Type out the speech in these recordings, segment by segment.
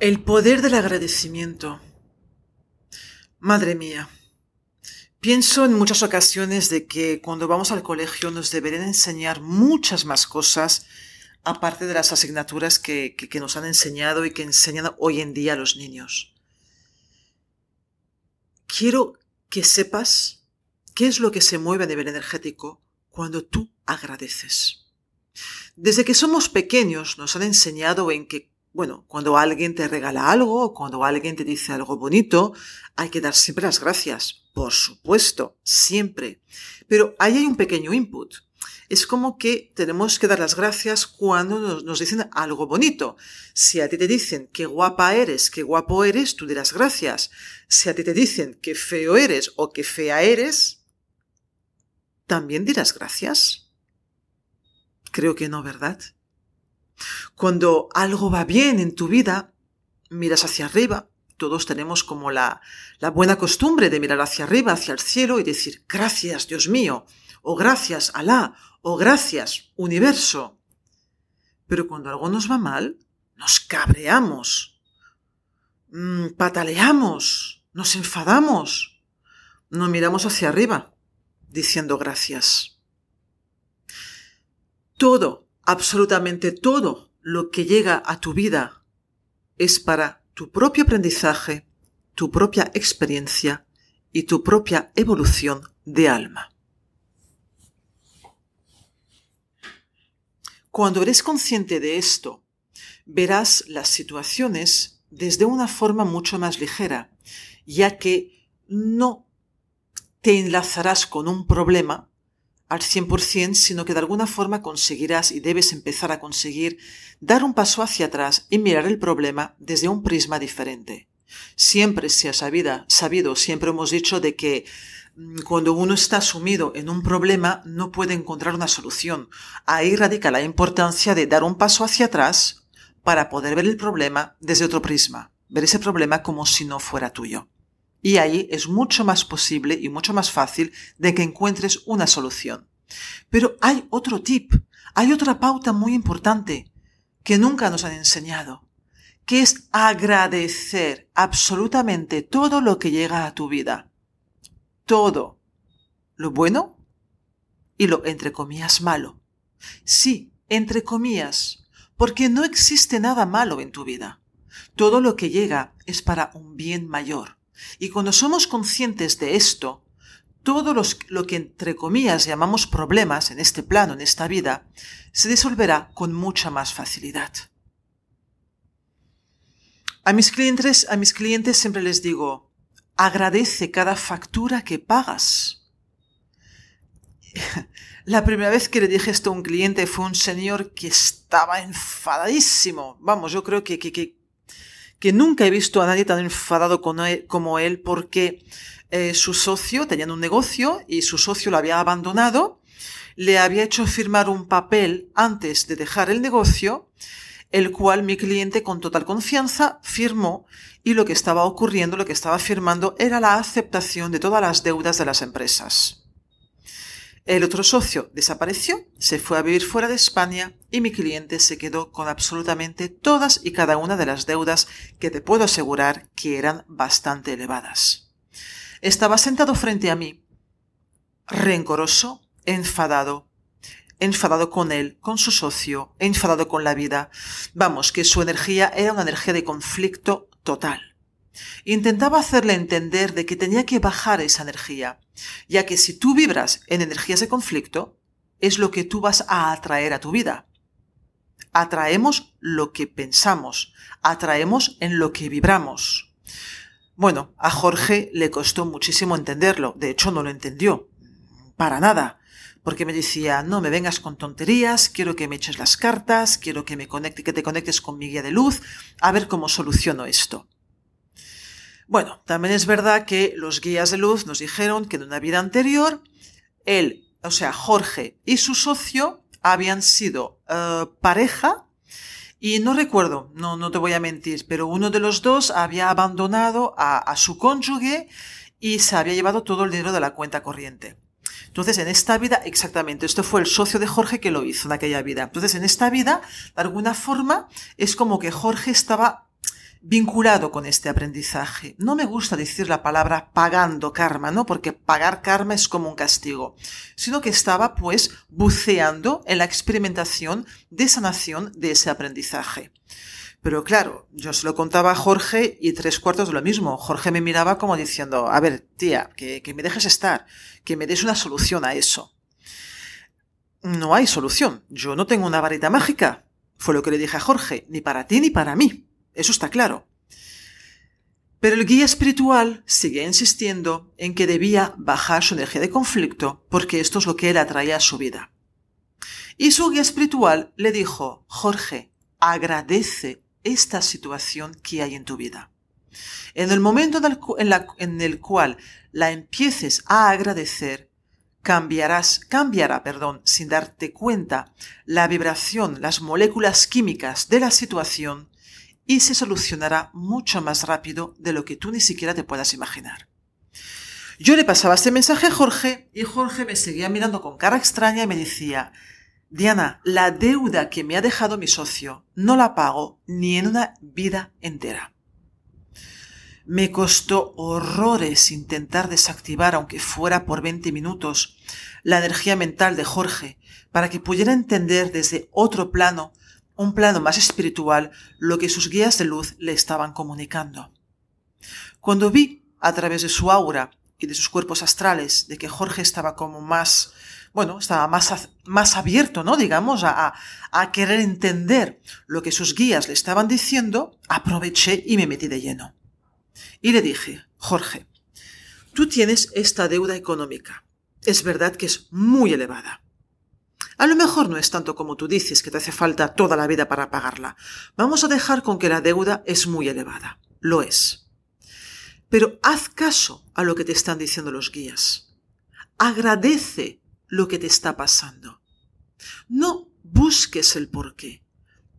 El poder del agradecimiento. Madre mía, pienso en muchas ocasiones de que cuando vamos al colegio nos deberían enseñar muchas más cosas aparte de las asignaturas que, nos han enseñado y que enseñan hoy en día a los niños. Quiero que sepas qué es lo que se mueve a nivel energético cuando tú agradeces. Desde que somos pequeños nos han enseñado en que bueno, cuando alguien te regala algo o cuando alguien te dice algo bonito, hay que dar siempre las gracias. Por supuesto, siempre. Pero ahí hay un pequeño input. Es como que tenemos que dar las gracias cuando nos, dicen algo bonito. Si a ti te dicen qué guapa eres, qué guapo eres, tú dirás gracias. Si a ti te dicen qué feo eres o qué fea eres, también dirás gracias. Creo que no, ¿verdad? Cuando algo va bien en tu vida, miras hacia arriba. Todos tenemos como la, buena costumbre de mirar hacia arriba, hacia el cielo y decir, gracias, Dios mío, o gracias, Alá, o gracias, universo. Pero cuando algo nos va mal, nos cabreamos, mm, pataleamos, nos enfadamos, no miramos hacia arriba diciendo gracias. Todo absolutamente todo lo que llega a tu vida es para tu propio aprendizaje, tu propia experiencia y tu propia evolución de alma. Cuando eres consciente de esto, verás las situaciones desde una forma mucho más ligera, ya que no te enlazarás con un problema al 100%, sino que de alguna forma conseguirás y debes empezar a conseguir dar un paso hacia atrás y mirar el problema desde un prisma diferente. Siempre se ha sabido, sabido, siempre hemos dicho de que mm, cuando uno está sumido en un problema no puede encontrar una solución. Ahí radica la importancia de dar un paso hacia atrás para poder ver el problema desde otro prisma, ver ese problema como si no fuera tuyo. Y ahí es mucho más posible y mucho más fácil de que encuentres una solución. Pero hay otro tip, hay otra pauta muy importante que nunca nos han enseñado, que es agradecer absolutamente todo lo que llega a tu vida. Todo. Lo bueno y lo entre comillas malo. Sí, entre comillas, porque no existe nada malo en tu vida. Todo lo que llega es para un bien mayor. Y cuando somos conscientes de esto, todo lo que entre comillas llamamos problemas en este plano, en esta vida, se disolverá con mucha más facilidad. A mis clientes, a mis clientes siempre les digo, agradece cada factura que pagas. La primera vez que le dije esto a un cliente fue un señor que estaba enfadadísimo. Vamos, yo creo que, que, que que nunca he visto a nadie tan enfadado como él porque eh, su socio, tenían un negocio y su socio lo había abandonado, le había hecho firmar un papel antes de dejar el negocio, el cual mi cliente con total confianza firmó y lo que estaba ocurriendo, lo que estaba firmando era la aceptación de todas las deudas de las empresas. El otro socio desapareció, se fue a vivir fuera de España y mi cliente se quedó con absolutamente todas y cada una de las deudas que te puedo asegurar que eran bastante elevadas. Estaba sentado frente a mí, rencoroso, enfadado, enfadado con él, con su socio, enfadado con la vida. Vamos, que su energía era una energía de conflicto total. Intentaba hacerle entender de que tenía que bajar esa energía, ya que si tú vibras en energías de conflicto, es lo que tú vas a atraer a tu vida. Atraemos lo que pensamos, atraemos en lo que vibramos. Bueno, a Jorge le costó muchísimo entenderlo, de hecho no lo entendió, para nada, porque me decía, no me vengas con tonterías, quiero que me eches las cartas, quiero que me conecte, que te conectes con mi guía de luz, a ver cómo soluciono esto. Bueno, también es verdad que los guías de luz nos dijeron que en una vida anterior, él, o sea, Jorge y su socio habían sido eh, pareja y no recuerdo, no, no te voy a mentir, pero uno de los dos había abandonado a, a su cónyuge y se había llevado todo el dinero de la cuenta corriente. Entonces, en esta vida, exactamente, esto fue el socio de Jorge que lo hizo en aquella vida. Entonces, en esta vida, de alguna forma, es como que Jorge estaba vinculado con este aprendizaje. No me gusta decir la palabra pagando karma, ¿no? Porque pagar karma es como un castigo, sino que estaba pues buceando en la experimentación de sanación de ese aprendizaje. Pero claro, yo se lo contaba a Jorge y tres cuartos de lo mismo. Jorge me miraba como diciendo, a ver, tía, que, que me dejes estar, que me des una solución a eso. No hay solución. Yo no tengo una varita mágica. Fue lo que le dije a Jorge, ni para ti ni para mí. Eso está claro. Pero el guía espiritual sigue insistiendo en que debía bajar su energía de conflicto porque esto es lo que él atraía a su vida. Y su guía espiritual le dijo, Jorge, agradece esta situación que hay en tu vida. En el momento en el, cual la empieces a agradecer, cambiarás, cambiará, perdón, sin darte cuenta, la vibración, las moléculas químicas de la situación y se solucionará mucho más rápido de lo que tú ni siquiera te puedas imaginar. Yo le pasaba este mensaje a Jorge y Jorge me seguía mirando con cara extraña y me decía, Diana, la deuda que me ha dejado mi socio no la pago ni en una vida entera. Me costó horrores intentar desactivar, aunque fuera por 20 minutos, la energía mental de Jorge para que pudiera entender desde otro plano un plano más espiritual lo que sus guías de luz le estaban comunicando. Cuando vi, a través de su aura y de sus cuerpos astrales, de que Jorge estaba como más, bueno, estaba más, más abierto, ¿no? Digamos, a, a querer entender lo que sus guías le estaban diciendo, aproveché y me metí de lleno. Y le dije, Jorge, tú tienes esta deuda económica. Es verdad que es muy elevada. A lo mejor no es tanto como tú dices que te hace falta toda la vida para pagarla. Vamos a dejar con que la deuda es muy elevada. Lo es. Pero haz caso a lo que te están diciendo los guías. Agradece lo que te está pasando. No busques el por qué.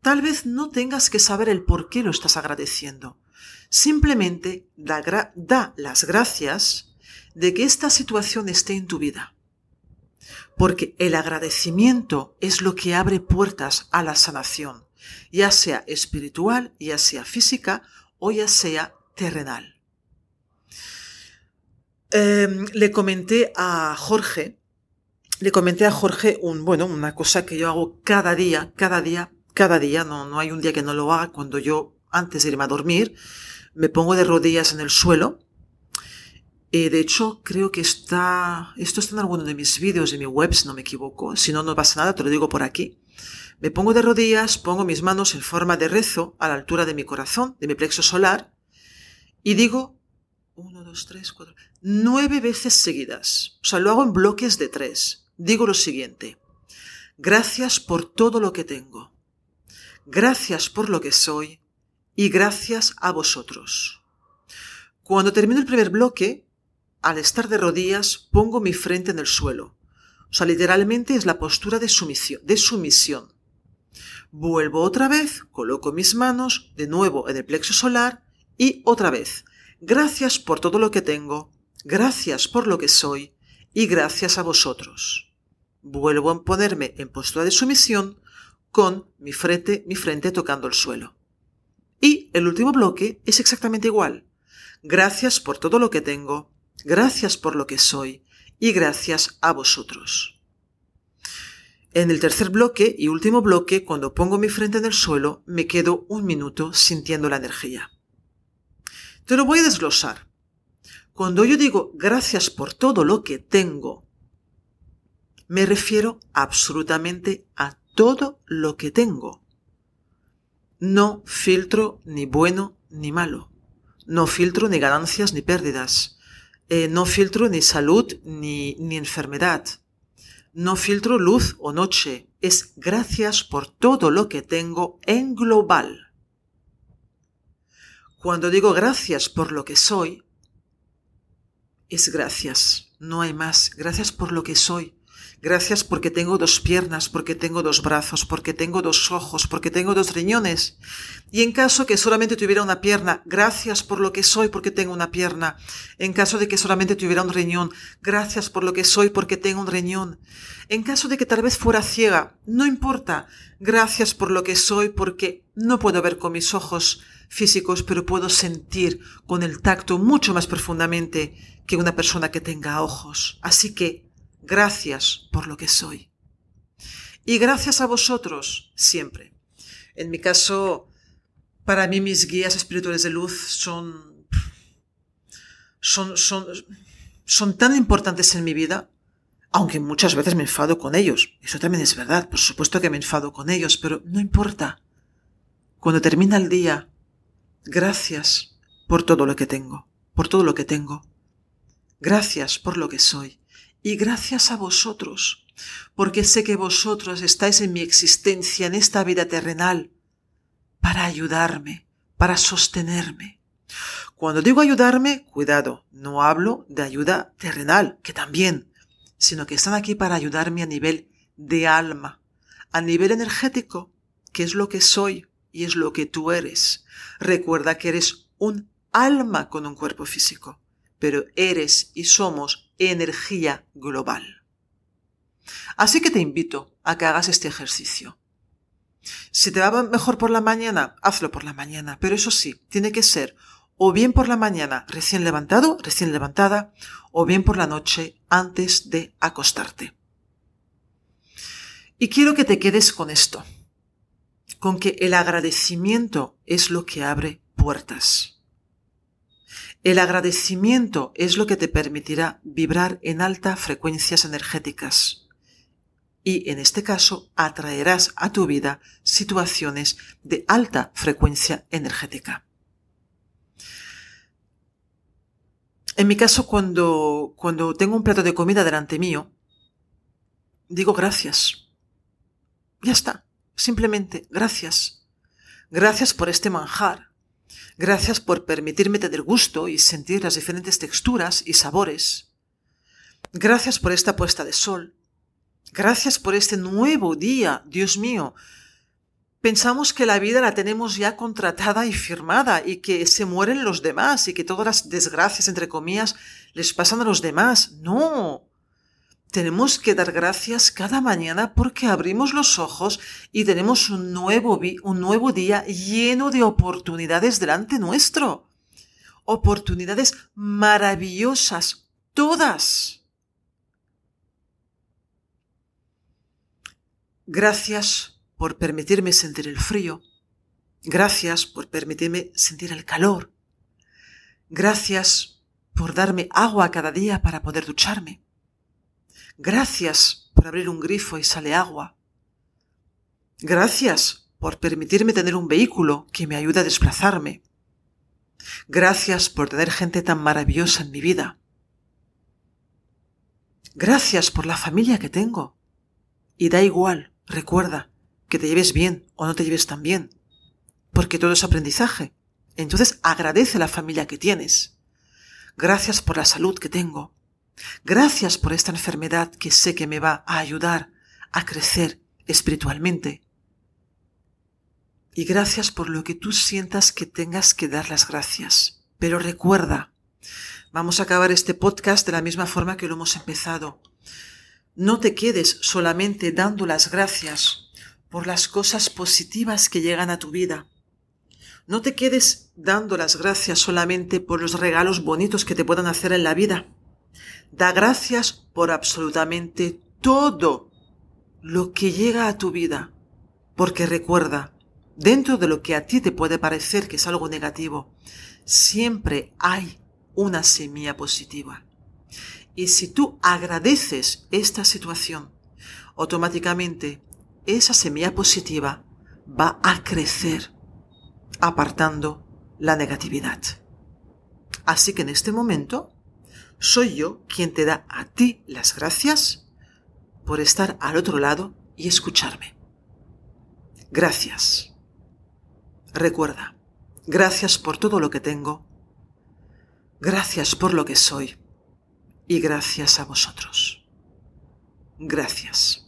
Tal vez no tengas que saber el por qué lo estás agradeciendo. Simplemente da, da las gracias de que esta situación esté en tu vida porque el agradecimiento es lo que abre puertas a la sanación, ya sea espiritual, ya sea física o ya sea terrenal. Em, le comenté a Jorge, le comenté a Jorge un, bueno, una cosa que yo hago cada día, cada día, cada día, no, no hay un día que no lo haga, cuando yo, antes de irme a dormir, me pongo de rodillas en el suelo, eh, de hecho, creo que está, esto está en alguno de mis vídeos de mi web, si no me equivoco. Si no, no pasa nada, te lo digo por aquí. Me pongo de rodillas, pongo mis manos en forma de rezo a la altura de mi corazón, de mi plexo solar, y digo, uno, dos, tres, cuatro, nueve veces seguidas. O sea, lo hago en bloques de tres. Digo lo siguiente. Gracias por todo lo que tengo. Gracias por lo que soy. Y gracias a vosotros. Cuando termino el primer bloque, al estar de rodillas, pongo mi frente en el suelo. O sea, literalmente es la postura de sumisión. De sumisión. Vuelvo otra vez, coloco mis manos de nuevo en el plexo solar y otra vez. Gracias por todo lo que tengo, gracias por lo que soy y gracias a vosotros. Vuelvo a ponerme en postura de sumisión con mi frente, mi frente tocando el suelo. Y el último bloque es exactamente igual. Gracias por todo lo que tengo, Gracias por lo que soy y gracias a vosotros. En el tercer bloque y último bloque, cuando pongo mi frente en el suelo, me quedo un minuto sintiendo la energía. Te lo voy a desglosar. Cuando yo digo gracias por todo lo que tengo, me refiero absolutamente a todo lo que tengo. No filtro ni bueno ni malo. No filtro ni ganancias ni pérdidas. Eh, no filtro ni salud ni, ni enfermedad. No filtro luz o noche. Es gracias por todo lo que tengo en global. Cuando digo gracias por lo que soy, es gracias. No hay más. Gracias por lo que soy. Gracias porque tengo dos piernas, porque tengo dos brazos, porque tengo dos ojos, porque tengo dos riñones. Y en caso que solamente tuviera una pierna, gracias por lo que soy porque tengo una pierna. En caso de que solamente tuviera un riñón, gracias por lo que soy porque tengo un riñón. En caso de que tal vez fuera ciega, no importa. Gracias por lo que soy porque no puedo ver con mis ojos físicos, pero puedo sentir con el tacto mucho más profundamente que una persona que tenga ojos. Así que Gracias por lo que soy. Y gracias a vosotros siempre. En mi caso, para mí mis guías espirituales de luz son, son, son, son tan importantes en mi vida, aunque muchas veces me enfado con ellos. Eso también es verdad, por supuesto que me enfado con ellos, pero no importa. Cuando termina el día, gracias por todo lo que tengo, por todo lo que tengo. Gracias por lo que soy y gracias a vosotros, porque sé que vosotros estáis en mi existencia, en esta vida terrenal, para ayudarme, para sostenerme. Cuando digo ayudarme, cuidado, no hablo de ayuda terrenal, que también, sino que están aquí para ayudarme a nivel de alma, a nivel energético, que es lo que soy y es lo que tú eres. Recuerda que eres un alma con un cuerpo físico, pero eres y somos energía global. Así que te invito a que hagas este ejercicio. Si te va mejor por la mañana, hazlo por la mañana, pero eso sí, tiene que ser o bien por la mañana recién levantado, recién levantada, o bien por la noche antes de acostarte. Y quiero que te quedes con esto, con que el agradecimiento es lo que abre puertas. El agradecimiento es lo que te permitirá vibrar en altas frecuencias energéticas. Y en este caso atraerás a tu vida situaciones de alta frecuencia energética. En mi caso, cuando, cuando tengo un plato de comida delante mío, digo gracias. Ya está. Simplemente gracias. Gracias por este manjar. Gracias por permitirme tener gusto y sentir las diferentes texturas y sabores. Gracias por esta puesta de sol. Gracias por este nuevo día, Dios mío. Pensamos que la vida la tenemos ya contratada y firmada y que se mueren los demás y que todas las desgracias, entre comillas, les pasan a los demás. No. Tenemos que dar gracias cada mañana porque abrimos los ojos y tenemos un nuevo, un nuevo día lleno de oportunidades delante nuestro. Oportunidades maravillosas, todas. Gracias por permitirme sentir el frío. Gracias por permitirme sentir el calor. Gracias por darme agua cada día para poder ducharme. Gracias por abrir un grifo y sale agua. Gracias por permitirme tener un vehículo que me ayuda a desplazarme. Gracias por tener gente tan maravillosa en mi vida. Gracias por la familia que tengo. Y da igual, recuerda, que te lleves bien o no te lleves tan bien, porque todo es aprendizaje. Entonces agradece la familia que tienes. Gracias por la salud que tengo. Gracias por esta enfermedad que sé que me va a ayudar a crecer espiritualmente. Y gracias por lo que tú sientas que tengas que dar las gracias. Pero recuerda, vamos a acabar este podcast de la misma forma que lo hemos empezado. No te quedes solamente dando las gracias por las cosas positivas que llegan a tu vida. No te quedes dando las gracias solamente por los regalos bonitos que te puedan hacer en la vida. Da gracias por absolutamente todo lo que llega a tu vida, porque recuerda, dentro de lo que a ti te puede parecer que es algo negativo, siempre hay una semilla positiva. Y si tú agradeces esta situación, automáticamente esa semilla positiva va a crecer apartando la negatividad. Así que en este momento soy yo quien te da a ti las gracias por estar al otro lado y escucharme. Gracias. Recuerda, gracias por todo lo que tengo, gracias por lo que soy y gracias a vosotros. Gracias.